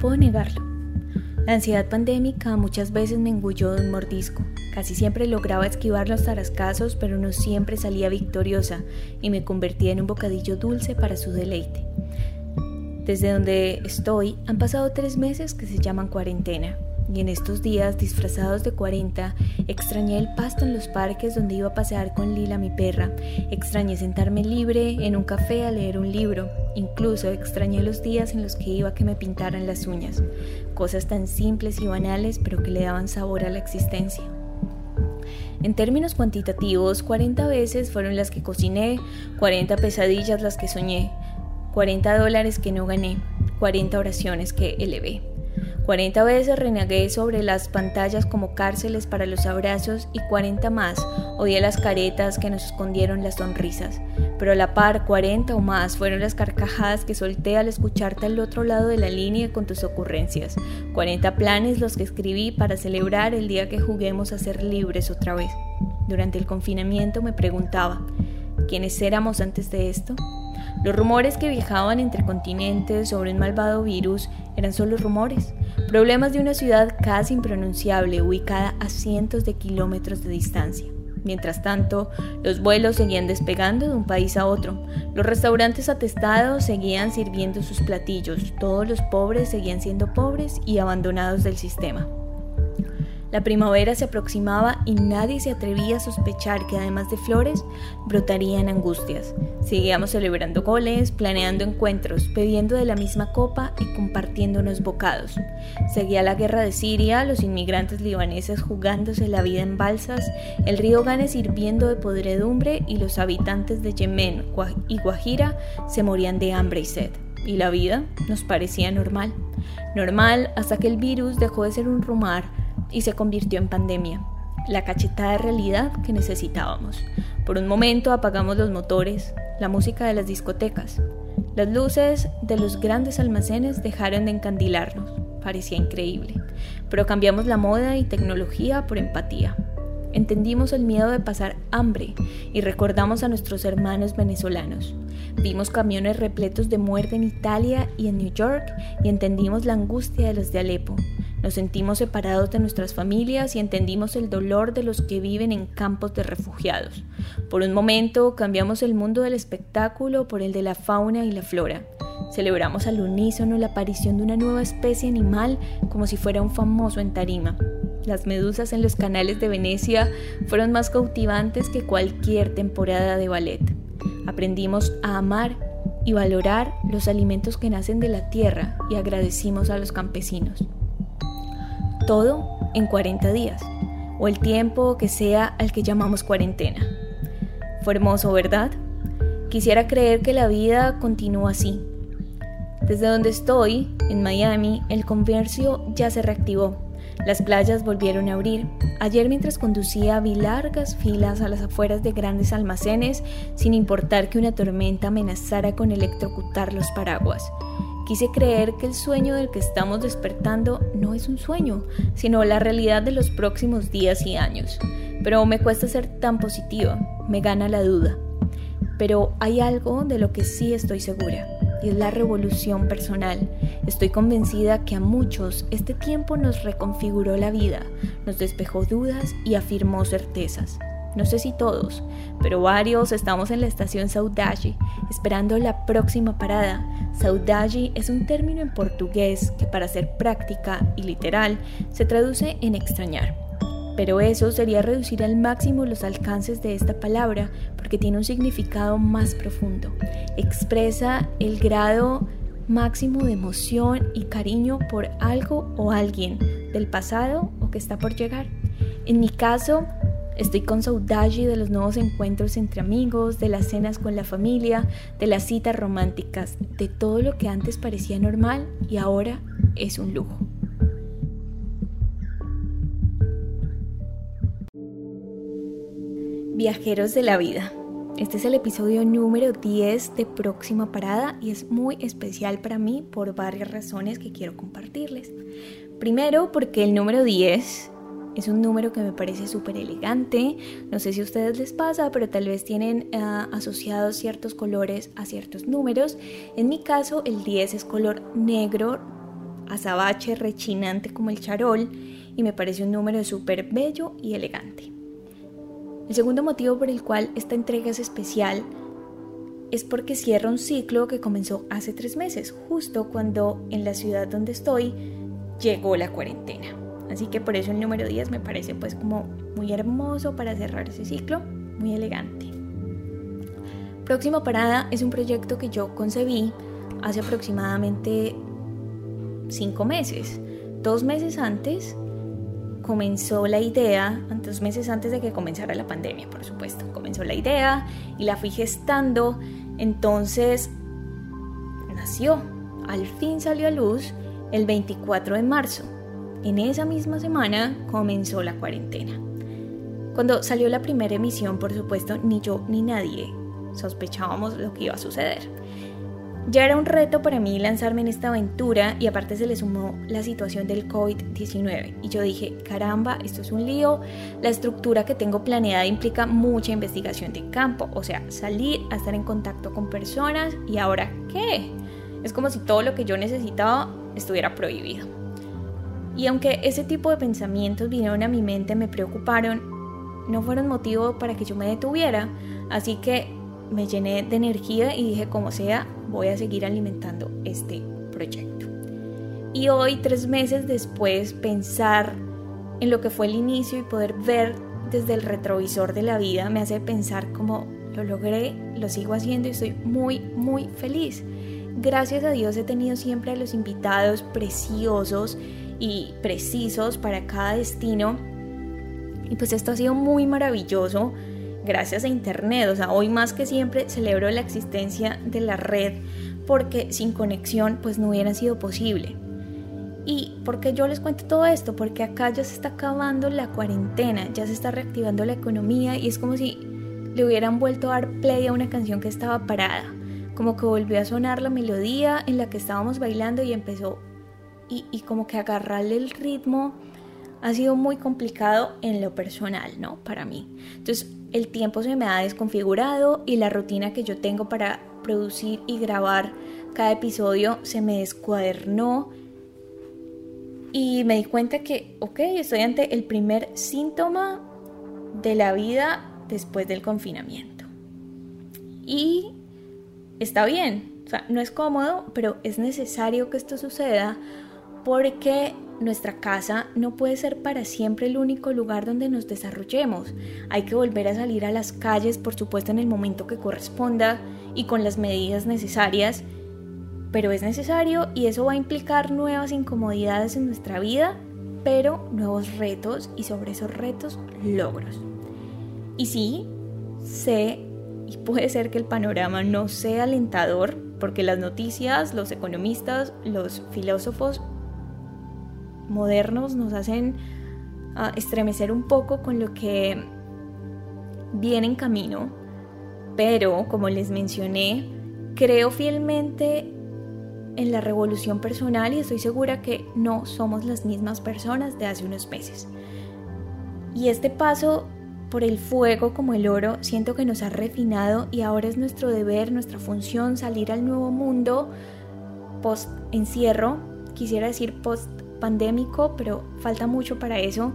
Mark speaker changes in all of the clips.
Speaker 1: puedo negarlo. La ansiedad pandémica muchas veces me engulló de un mordisco. Casi siempre lograba esquivar los tarascazos, pero no siempre salía victoriosa y me convertía en un bocadillo dulce para su deleite. Desde donde estoy han pasado tres meses que se llaman cuarentena y en estos días, disfrazados de 40, extrañé el pasto en los parques donde iba a pasear con Lila, mi perra. Extrañé sentarme libre en un café a leer un libro. Incluso extrañé los días en los que iba a que me pintaran las uñas. Cosas tan simples y banales, pero que le daban sabor a la existencia. En términos cuantitativos, 40 veces fueron las que cociné, 40 pesadillas las que soñé, 40 dólares que no gané, 40 oraciones que elevé. 40 veces renegué sobre las pantallas como cárceles para los abrazos y 40 más odié las caretas que nos escondieron las sonrisas. Pero a la par, 40 o más fueron las carcajadas que solté al escucharte al otro lado de la línea con tus ocurrencias. 40 planes los que escribí para celebrar el día que juguemos a ser libres otra vez. Durante el confinamiento me preguntaba, ¿quiénes éramos antes de esto? Los rumores que viajaban entre continentes sobre un malvado virus eran solo rumores, problemas de una ciudad casi impronunciable ubicada a cientos de kilómetros de distancia. Mientras tanto, los vuelos seguían despegando de un país a otro, los restaurantes atestados seguían sirviendo sus platillos, todos los pobres seguían siendo pobres y abandonados del sistema. La primavera se aproximaba y nadie se atrevía a sospechar que además de flores, brotarían angustias. Seguíamos celebrando goles, planeando encuentros, bebiendo de la misma copa y compartiéndonos bocados. Seguía la guerra de Siria, los inmigrantes libaneses jugándose la vida en balsas, el río Ganes hirviendo de podredumbre y los habitantes de Yemen y Guajira se morían de hambre y sed. Y la vida nos parecía normal. Normal hasta que el virus dejó de ser un rumor y se convirtió en pandemia, la cachetada de realidad que necesitábamos. Por un momento apagamos los motores, la música de las discotecas, las luces de los grandes almacenes dejaron de encandilarnos, parecía increíble, pero cambiamos la moda y tecnología por empatía. Entendimos el miedo de pasar hambre y recordamos a nuestros hermanos venezolanos. Vimos camiones repletos de muerte en Italia y en New York y entendimos la angustia de los de Alepo, nos sentimos separados de nuestras familias y entendimos el dolor de los que viven en campos de refugiados. Por un momento cambiamos el mundo del espectáculo por el de la fauna y la flora. Celebramos al unísono la aparición de una nueva especie animal como si fuera un famoso en tarima. Las medusas en los canales de Venecia fueron más cautivantes que cualquier temporada de ballet. Aprendimos a amar y valorar los alimentos que nacen de la tierra y agradecimos a los campesinos todo en 40 días, o el tiempo que sea al que llamamos cuarentena. Fue hermoso, ¿verdad? Quisiera creer que la vida continúa así. Desde donde estoy, en Miami, el comercio ya se reactivó. Las playas volvieron a abrir. Ayer mientras conducía vi largas filas a las afueras de grandes almacenes sin importar que una tormenta amenazara con electrocutar los paraguas. Quise creer que el sueño del que estamos despertando no es un sueño, sino la realidad de los próximos días y años. Pero me cuesta ser tan positiva, me gana la duda. Pero hay algo de lo que sí estoy segura, y es la revolución personal. Estoy convencida que a muchos este tiempo nos reconfiguró la vida, nos despejó dudas y afirmó certezas. No sé si todos, pero varios estamos en la estación Saudade esperando la próxima parada. Saudade es un término en portugués que para ser práctica y literal se traduce en extrañar. Pero eso sería reducir al máximo los alcances de esta palabra porque tiene un significado más profundo. Expresa el grado máximo de emoción y cariño por algo o alguien del pasado o que está por llegar. En mi caso, Estoy con saudade de los nuevos encuentros entre amigos, de las cenas con la familia, de las citas románticas, de todo lo que antes parecía normal y ahora es un lujo. Viajeros de la vida. Este es el episodio número 10 de Próxima Parada y es muy especial para mí por varias razones que quiero compartirles. Primero, porque el número 10 es un número que me parece súper elegante. No sé si a ustedes les pasa, pero tal vez tienen ah, asociados ciertos colores a ciertos números. En mi caso, el 10 es color negro azabache rechinante como el charol y me parece un número súper bello y elegante. El segundo motivo por el cual esta entrega es especial es porque cierra un ciclo que comenzó hace tres meses, justo cuando en la ciudad donde estoy llegó la cuarentena. Así que por eso el número 10 me parece pues como muy hermoso para cerrar ese ciclo, muy elegante. Próxima Parada es un proyecto que yo concebí hace aproximadamente cinco meses. Dos meses antes comenzó la idea, dos meses antes de que comenzara la pandemia, por supuesto, comenzó la idea y la fui gestando. Entonces nació, al fin salió a luz el 24 de marzo. En esa misma semana comenzó la cuarentena. Cuando salió la primera emisión, por supuesto, ni yo ni nadie sospechábamos lo que iba a suceder. Ya era un reto para mí lanzarme en esta aventura y aparte se le sumó la situación del COVID-19 y yo dije, caramba, esto es un lío, la estructura que tengo planeada implica mucha investigación de campo, o sea, salir a estar en contacto con personas y ahora qué? Es como si todo lo que yo necesitaba estuviera prohibido. Y aunque ese tipo de pensamientos vinieron a mi mente, me preocuparon, no fueron motivo para que yo me detuviera, así que me llené de energía y dije, como sea, voy a seguir alimentando este proyecto. Y hoy, tres meses después, pensar en lo que fue el inicio y poder ver desde el retrovisor de la vida me hace pensar como lo logré, lo sigo haciendo y estoy muy, muy feliz. Gracias a Dios he tenido siempre a los invitados preciosos y precisos para cada destino. Y pues esto ha sido muy maravilloso gracias a Internet. O sea, hoy más que siempre celebro la existencia de la red porque sin conexión pues no hubiera sido posible. ¿Y por qué yo les cuento todo esto? Porque acá ya se está acabando la cuarentena, ya se está reactivando la economía y es como si le hubieran vuelto a dar play a una canción que estaba parada. Como que volvió a sonar la melodía en la que estábamos bailando y empezó y, como que agarrarle el ritmo ha sido muy complicado en lo personal, ¿no? Para mí. Entonces, el tiempo se me ha desconfigurado y la rutina que yo tengo para producir y grabar cada episodio se me descuadernó y me di cuenta que, ok, estoy ante el primer síntoma de la vida después del confinamiento. Y está bien, o sea, no es cómodo, pero es necesario que esto suceda porque nuestra casa no puede ser para siempre el único lugar donde nos desarrollemos. Hay que volver a salir a las calles, por supuesto, en el momento que corresponda y con las medidas necesarias, pero es necesario y eso va a implicar nuevas incomodidades en nuestra vida, pero nuevos retos y sobre esos retos logros. Y sí, sé y puede ser que el panorama no sea alentador, porque las noticias, los economistas, los filósofos modernos nos hacen ah, estremecer un poco con lo que viene en camino, pero como les mencioné, creo fielmente en la revolución personal y estoy segura que no somos las mismas personas de hace unos meses. Y este paso por el fuego como el oro siento que nos ha refinado y ahora es nuestro deber, nuestra función salir al nuevo mundo post encierro, quisiera decir post pandémico, pero falta mucho para eso.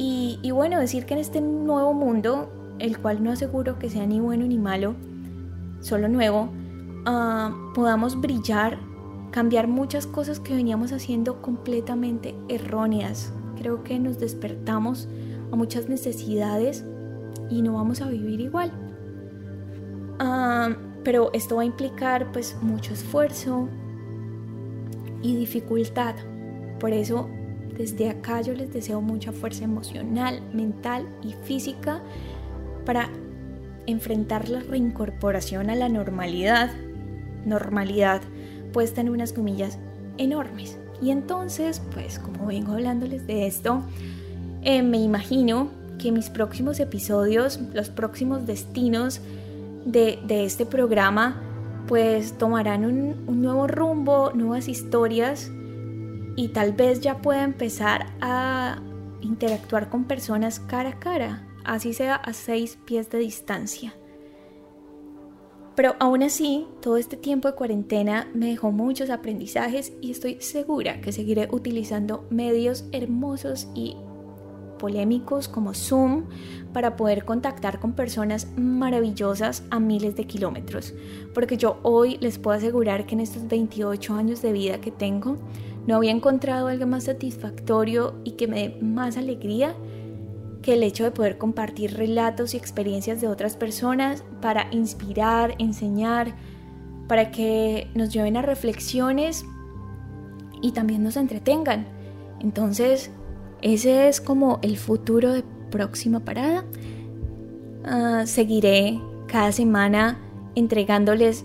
Speaker 1: Y, bueno, decir que en este nuevo mundo, el cual no aseguro que sea ni bueno ni malo, solo nuevo, ah, podamos brillar, cambiar muchas cosas que veníamos haciendo completamente erróneas. Creo que nos despertamos a muchas necesidades y no vamos a vivir igual. Ah, pero esto va a implicar pues mucho esfuerzo, y dificultad. Por eso desde acá yo les deseo mucha fuerza emocional, mental y física para enfrentar la reincorporación a la normalidad. Normalidad puesta en unas comillas enormes. Y entonces, pues como vengo hablándoles de esto, eh, me imagino que mis próximos episodios, los próximos destinos de, de este programa, pues tomarán un, nuevo rumbo, nuevas historias y tal vez ya pueda empezar a interactuar con personas cara a cara, así sea a seis pies de distancia. Pero aún así, todo este tiempo de cuarentena me dejó muchos aprendizajes y estoy segura que seguiré utilizando medios hermosos y polémicos como Zoom para poder contactar con personas maravillosas a miles de kilómetros. Porque yo hoy les puedo asegurar que en estos 28 años de vida que tengo, no había encontrado algo más satisfactorio y que me dé más alegría que el hecho de poder compartir relatos y experiencias de otras personas para inspirar, enseñar, para que nos lleven a reflexiones y también nos entretengan. Entonces, ese es como el futuro de próxima parada. Ah, seguiré cada semana entregándoles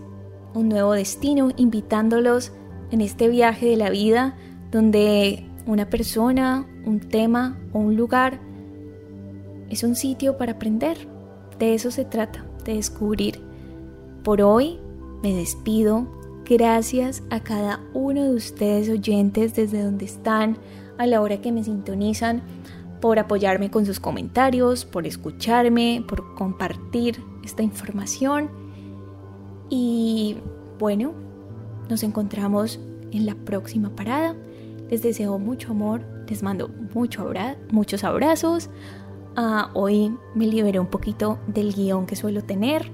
Speaker 1: un nuevo destino, invitándolos en este viaje de la vida donde una persona, un tema o un lugar es un sitio para aprender. De eso se trata, de descubrir. Por hoy me despido. Gracias a cada uno de ustedes oyentes desde donde están, a la hora que me sintonizan, por apoyarme con sus comentarios, por escucharme, por compartir esta información. Y bueno, nos encontramos en la próxima parada. Les deseo mucho amor, les mando mucho muchos abrazos. Ah, hoy me liberé un poquito del guion que suelo tener.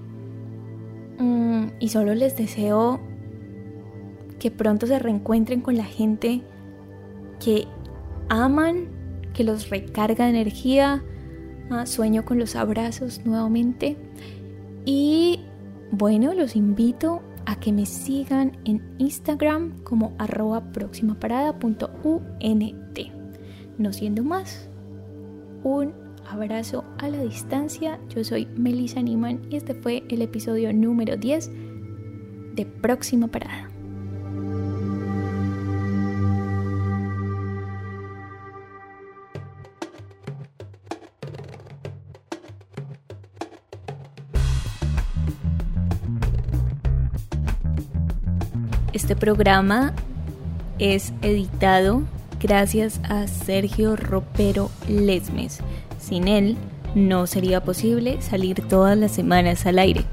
Speaker 1: Mm, y solo les deseo que pronto se reencuentren con la gente que aman, que los recarga de energía. Ah, sueño con los abrazos nuevamente. Y bueno, los invito a que me sigan en Instagram como arroba No siendo más, un abrazo a la distancia. Yo soy Melissa Niman y este fue el episodio número 10 de Próxima Parada. Este programa es editado gracias a Sergio Ropero Lesmes. Sin él, no sería posible salir todas las semanas al aire.